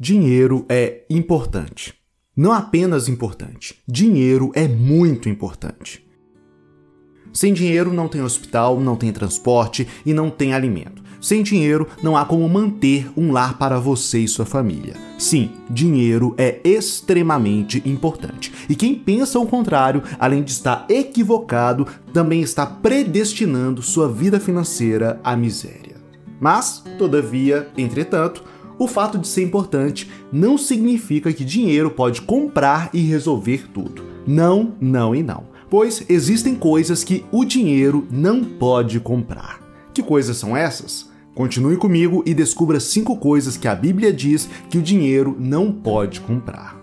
Dinheiro é importante. Não apenas importante, dinheiro é muito importante. Sem dinheiro não tem hospital, não tem transporte e não tem alimento. Sem dinheiro não há como manter um lar para você e sua família. Sim, dinheiro é extremamente importante. E quem pensa o contrário, além de estar equivocado, também está predestinando sua vida financeira à miséria. Mas, todavia, entretanto, o fato de ser importante não significa que dinheiro pode comprar e resolver tudo. Não, não e não. Pois existem coisas que o dinheiro não pode comprar. Que coisas são essas? Continue comigo e descubra cinco coisas que a Bíblia diz que o dinheiro não pode comprar.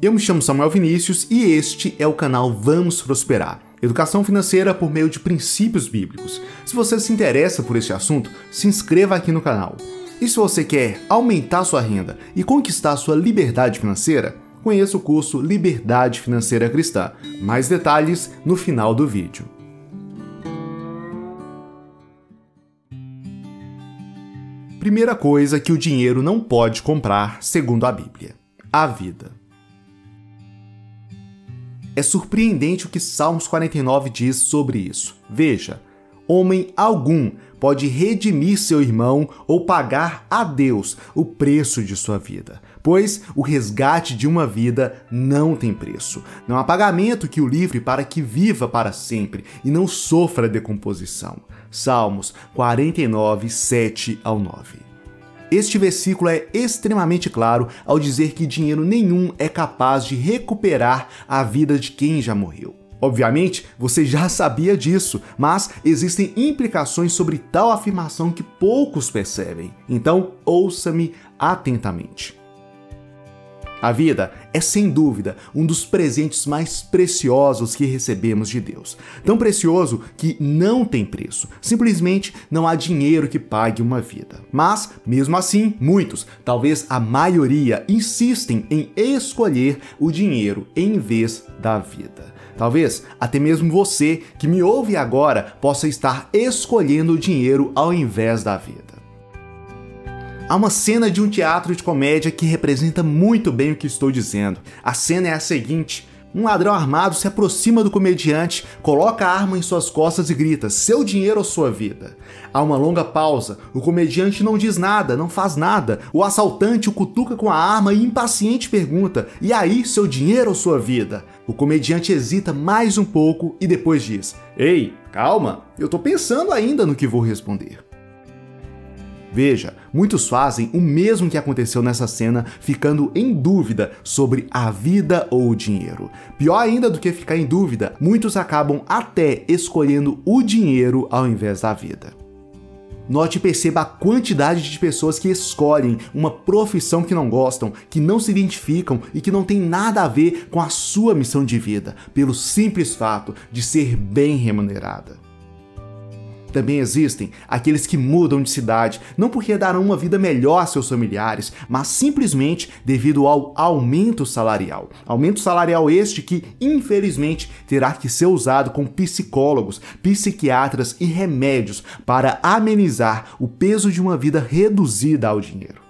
Eu me chamo Samuel Vinícius e este é o canal Vamos Prosperar Educação financeira por meio de princípios bíblicos. Se você se interessa por este assunto, se inscreva aqui no canal. E se você quer aumentar sua renda e conquistar sua liberdade financeira, conheça o curso Liberdade Financeira Cristã. Mais detalhes no final do vídeo. Primeira coisa que o dinheiro não pode comprar, segundo a Bíblia: a vida. É surpreendente o que Salmos 49 diz sobre isso. Veja: homem algum pode redimir seu irmão ou pagar a Deus o preço de sua vida, pois o resgate de uma vida não tem preço. Não há pagamento que o livre para que viva para sempre e não sofra decomposição. Salmos 49, 7 ao 9. Este versículo é extremamente claro ao dizer que dinheiro nenhum é capaz de recuperar a vida de quem já morreu. Obviamente, você já sabia disso, mas existem implicações sobre tal afirmação que poucos percebem. Então, ouça-me atentamente. A vida é sem dúvida um dos presentes mais preciosos que recebemos de Deus. Tão precioso que não tem preço. Simplesmente não há dinheiro que pague uma vida. Mas, mesmo assim, muitos, talvez a maioria, insistem em escolher o dinheiro em vez da vida. Talvez até mesmo você que me ouve agora possa estar escolhendo o dinheiro ao invés da vida. Há uma cena de um teatro de comédia que representa muito bem o que estou dizendo. A cena é a seguinte: um ladrão armado se aproxima do comediante, coloca a arma em suas costas e grita: Seu dinheiro ou sua vida? Há uma longa pausa. O comediante não diz nada, não faz nada. O assaltante o cutuca com a arma e impaciente pergunta: E aí, seu dinheiro ou sua vida? O comediante hesita mais um pouco e depois diz: Ei, calma, eu tô pensando ainda no que vou responder. Veja, muitos fazem o mesmo que aconteceu nessa cena, ficando em dúvida sobre a vida ou o dinheiro. Pior ainda do que ficar em dúvida, muitos acabam até escolhendo o dinheiro ao invés da vida. Note e perceba a quantidade de pessoas que escolhem uma profissão que não gostam, que não se identificam e que não tem nada a ver com a sua missão de vida, pelo simples fato de ser bem remunerada. Também existem aqueles que mudam de cidade, não porque darão uma vida melhor a seus familiares, mas simplesmente devido ao aumento salarial. Aumento salarial este que, infelizmente, terá que ser usado com psicólogos, psiquiatras e remédios para amenizar o peso de uma vida reduzida ao dinheiro.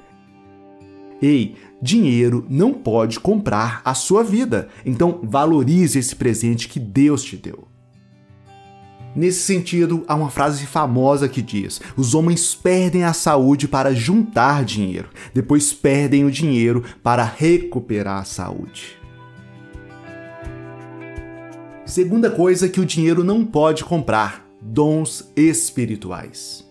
Ei, dinheiro não pode comprar a sua vida, então valorize esse presente que Deus te deu. Nesse sentido, há uma frase famosa que diz: os homens perdem a saúde para juntar dinheiro, depois perdem o dinheiro para recuperar a saúde. Segunda coisa que o dinheiro não pode comprar: dons espirituais.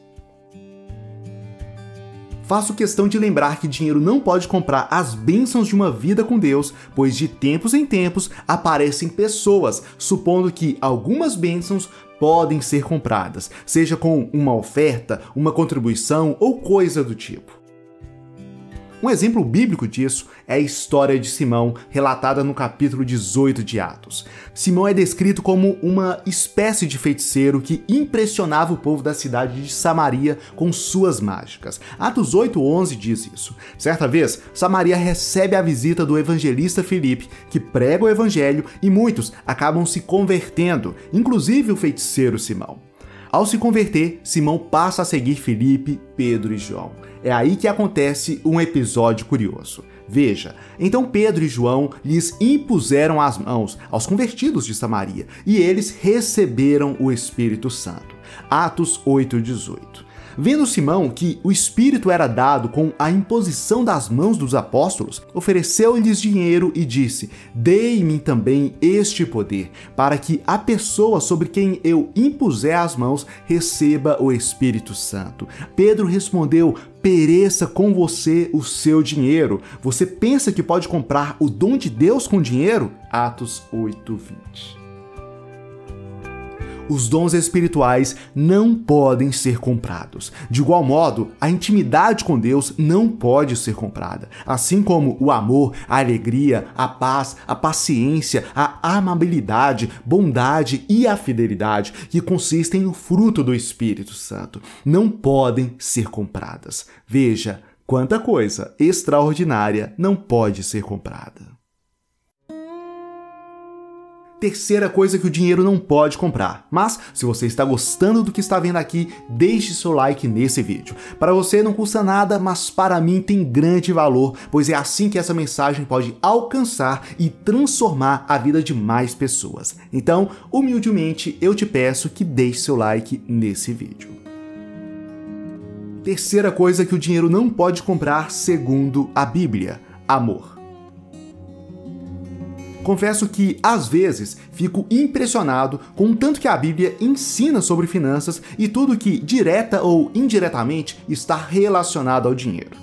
Faço questão de lembrar que dinheiro não pode comprar as bênçãos de uma vida com Deus, pois de tempos em tempos aparecem pessoas supondo que algumas bênçãos podem ser compradas, seja com uma oferta, uma contribuição ou coisa do tipo. Um exemplo bíblico disso é a história de Simão, relatada no capítulo 18 de Atos. Simão é descrito como uma espécie de feiticeiro que impressionava o povo da cidade de Samaria com suas mágicas. Atos 8:11 diz isso. Certa vez, Samaria recebe a visita do evangelista Filipe, que prega o evangelho e muitos acabam se convertendo, inclusive o feiticeiro Simão. Ao se converter, Simão passa a seguir Felipe, Pedro e João. É aí que acontece um episódio curioso. Veja, então Pedro e João lhes impuseram as mãos aos convertidos de Samaria e eles receberam o Espírito Santo. Atos 8:18. Vendo Simão que o Espírito era dado com a imposição das mãos dos apóstolos, ofereceu-lhes dinheiro e disse: Dei-me também este poder, para que a pessoa sobre quem eu impuser as mãos receba o Espírito Santo. Pedro respondeu: pereça com você o seu dinheiro. Você pensa que pode comprar o dom de Deus com dinheiro? Atos 8:20. Os dons espirituais não podem ser comprados. De igual modo, a intimidade com Deus não pode ser comprada. Assim como o amor, a alegria, a paz, a paciência, a amabilidade, bondade e a fidelidade, que consistem no fruto do Espírito Santo, não podem ser compradas. Veja quanta coisa extraordinária não pode ser comprada. Terceira coisa que o dinheiro não pode comprar. Mas, se você está gostando do que está vendo aqui, deixe seu like nesse vídeo. Para você não custa nada, mas para mim tem grande valor, pois é assim que essa mensagem pode alcançar e transformar a vida de mais pessoas. Então, humildemente, eu te peço que deixe seu like nesse vídeo. Terceira coisa que o dinheiro não pode comprar, segundo a Bíblia: amor. Confesso que, às vezes, fico impressionado com o tanto que a Bíblia ensina sobre finanças e tudo que, direta ou indiretamente, está relacionado ao dinheiro.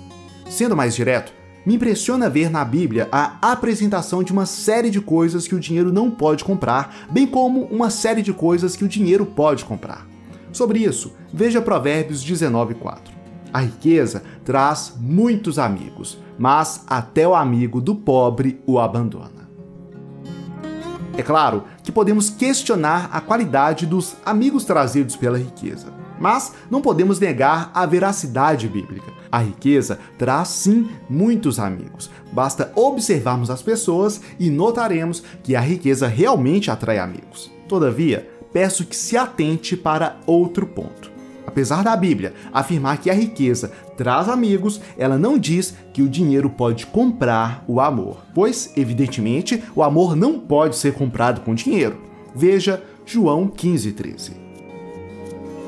Sendo mais direto, me impressiona ver na Bíblia a apresentação de uma série de coisas que o dinheiro não pode comprar, bem como uma série de coisas que o dinheiro pode comprar. Sobre isso, veja Provérbios 19:4. A riqueza traz muitos amigos, mas até o amigo do pobre o abandona. É claro que podemos questionar a qualidade dos amigos trazidos pela riqueza, mas não podemos negar a veracidade bíblica. A riqueza traz sim muitos amigos. Basta observarmos as pessoas e notaremos que a riqueza realmente atrai amigos. Todavia, peço que se atente para outro ponto. Apesar da Bíblia afirmar que a riqueza traz amigos, ela não diz que o dinheiro pode comprar o amor, pois, evidentemente, o amor não pode ser comprado com dinheiro. Veja João 15,13.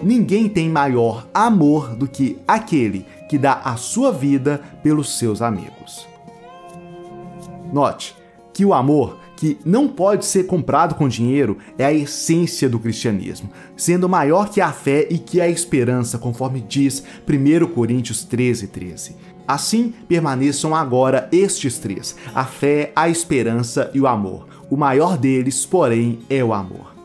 Ninguém tem maior amor do que aquele que dá a sua vida pelos seus amigos. Note que o amor que não pode ser comprado com dinheiro é a essência do cristianismo, sendo maior que a fé e que a esperança, conforme diz 1 Coríntios 13, 13. Assim permaneçam agora estes três: a fé, a esperança e o amor. O maior deles, porém, é o amor.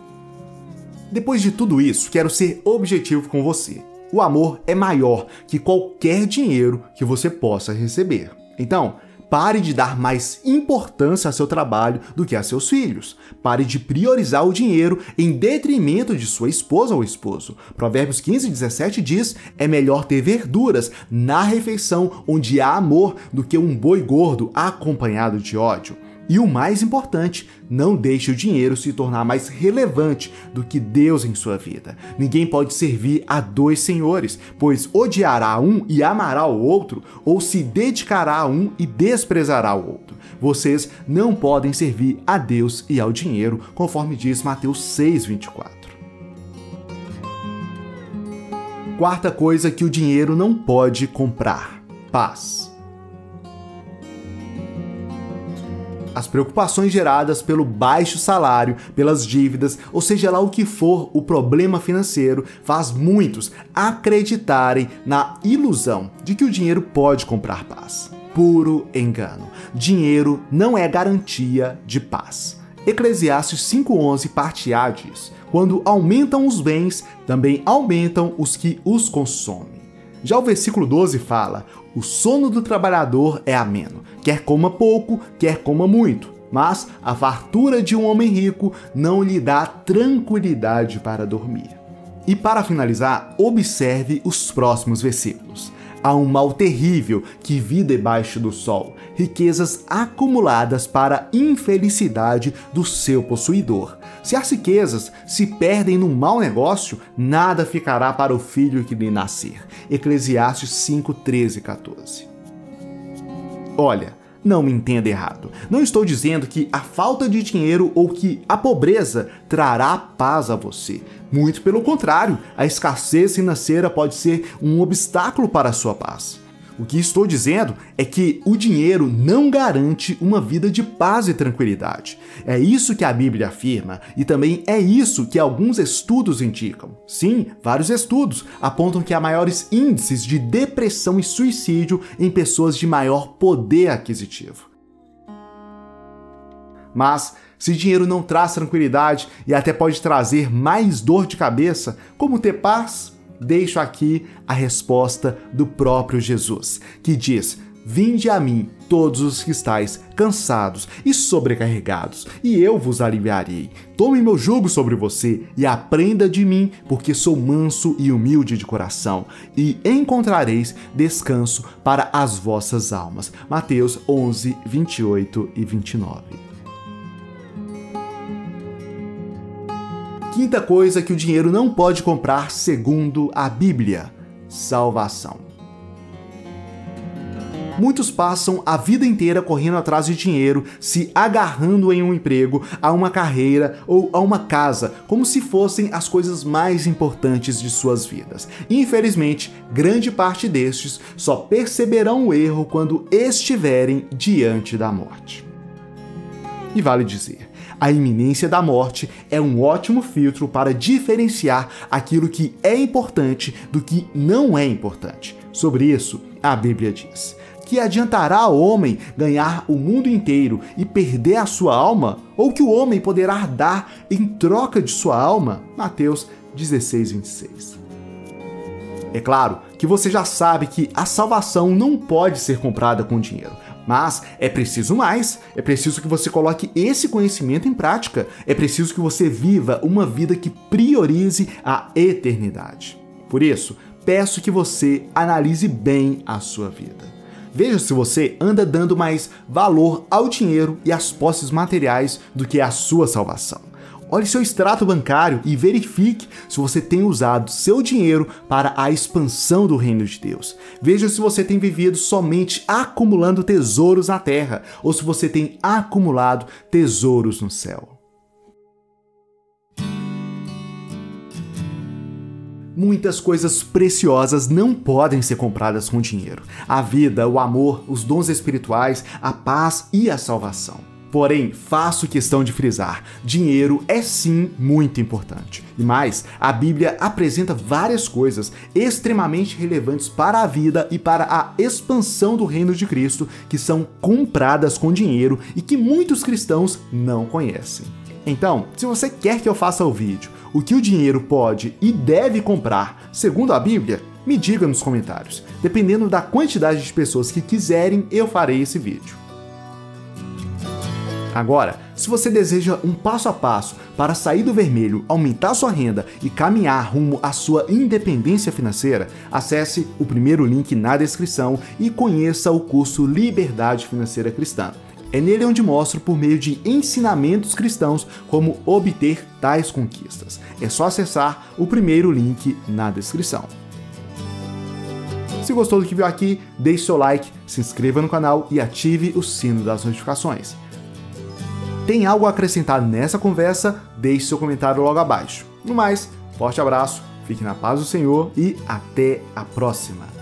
Depois de tudo isso, quero ser objetivo com você. O amor é maior que qualquer dinheiro que você possa receber. Então, Pare de dar mais importância a seu trabalho do que a seus filhos. Pare de priorizar o dinheiro em detrimento de sua esposa ou esposo. Provérbios 15, 17 diz: é melhor ter verduras na refeição onde há amor do que um boi gordo acompanhado de ódio. E o mais importante, não deixe o dinheiro se tornar mais relevante do que Deus em sua vida. Ninguém pode servir a dois senhores, pois odiará um e amará o outro, ou se dedicará a um e desprezará o outro. Vocês não podem servir a Deus e ao dinheiro, conforme diz Mateus 6:24. Quarta coisa que o dinheiro não pode comprar: paz. As preocupações geradas pelo baixo salário, pelas dívidas, ou seja lá o que for o problema financeiro, faz muitos acreditarem na ilusão de que o dinheiro pode comprar paz. Puro engano. Dinheiro não é garantia de paz. Eclesiastes 5:11 parte A diz: Quando aumentam os bens, também aumentam os que os consomem. Já o versículo 12 fala: O sono do trabalhador é ameno, quer coma pouco, quer coma muito. Mas a fartura de um homem rico não lhe dá tranquilidade para dormir. E para finalizar, observe os próximos versículos. Há um mal terrível que vi debaixo do sol, riquezas acumuladas para a infelicidade do seu possuidor. Se as riquezas se perdem num mau negócio, nada ficará para o filho que lhe nascer. Eclesiastes 5, 13 e 14. Olha, não me entenda errado. Não estou dizendo que a falta de dinheiro ou que a pobreza trará paz a você. Muito pelo contrário, a escassez financeira pode ser um obstáculo para a sua paz. O que estou dizendo é que o dinheiro não garante uma vida de paz e tranquilidade. É isso que a Bíblia afirma e também é isso que alguns estudos indicam. Sim, vários estudos apontam que há maiores índices de depressão e suicídio em pessoas de maior poder aquisitivo. Mas, se dinheiro não traz tranquilidade e até pode trazer mais dor de cabeça, como ter paz? Deixo aqui a resposta do próprio Jesus, que diz: Vinde a mim, todos os que estáis cansados e sobrecarregados, e eu vos aliviarei. Tome meu jugo sobre você e aprenda de mim, porque sou manso e humilde de coração, e encontrareis descanso para as vossas almas. Mateus 11, 28 e 29. Quinta coisa que o dinheiro não pode comprar, segundo a Bíblia: salvação. Muitos passam a vida inteira correndo atrás de dinheiro, se agarrando em um emprego, a uma carreira ou a uma casa, como se fossem as coisas mais importantes de suas vidas. Infelizmente, grande parte destes só perceberão o erro quando estiverem diante da morte. E vale dizer, a iminência da morte é um ótimo filtro para diferenciar aquilo que é importante do que não é importante. Sobre isso, a Bíblia diz: Que adiantará ao homem ganhar o mundo inteiro e perder a sua alma? Ou que o homem poderá dar em troca de sua alma? Mateus 16, 26. É claro que você já sabe que a salvação não pode ser comprada com dinheiro. Mas é preciso mais, é preciso que você coloque esse conhecimento em prática, é preciso que você viva uma vida que priorize a eternidade. Por isso, peço que você analise bem a sua vida. Veja se você anda dando mais valor ao dinheiro e às posses materiais do que à sua salvação. Olhe seu extrato bancário e verifique se você tem usado seu dinheiro para a expansão do reino de Deus. Veja se você tem vivido somente acumulando tesouros na terra ou se você tem acumulado tesouros no céu. Muitas coisas preciosas não podem ser compradas com dinheiro: a vida, o amor, os dons espirituais, a paz e a salvação. Porém, faço questão de frisar: dinheiro é sim muito importante. E mais, a Bíblia apresenta várias coisas extremamente relevantes para a vida e para a expansão do reino de Cristo que são compradas com dinheiro e que muitos cristãos não conhecem. Então, se você quer que eu faça o vídeo, o que o dinheiro pode e deve comprar, segundo a Bíblia, me diga nos comentários. Dependendo da quantidade de pessoas que quiserem, eu farei esse vídeo. Agora, se você deseja um passo a passo para sair do vermelho, aumentar sua renda e caminhar rumo à sua independência financeira, acesse o primeiro link na descrição e conheça o curso Liberdade Financeira Cristã. É nele onde mostro por meio de ensinamentos cristãos como obter tais conquistas. É só acessar o primeiro link na descrição. Se gostou do que viu aqui, deixe seu like, se inscreva no canal e ative o sino das notificações. Tem algo a acrescentar nessa conversa? Deixe seu comentário logo abaixo. No mais, forte abraço, fique na paz do Senhor e até a próxima.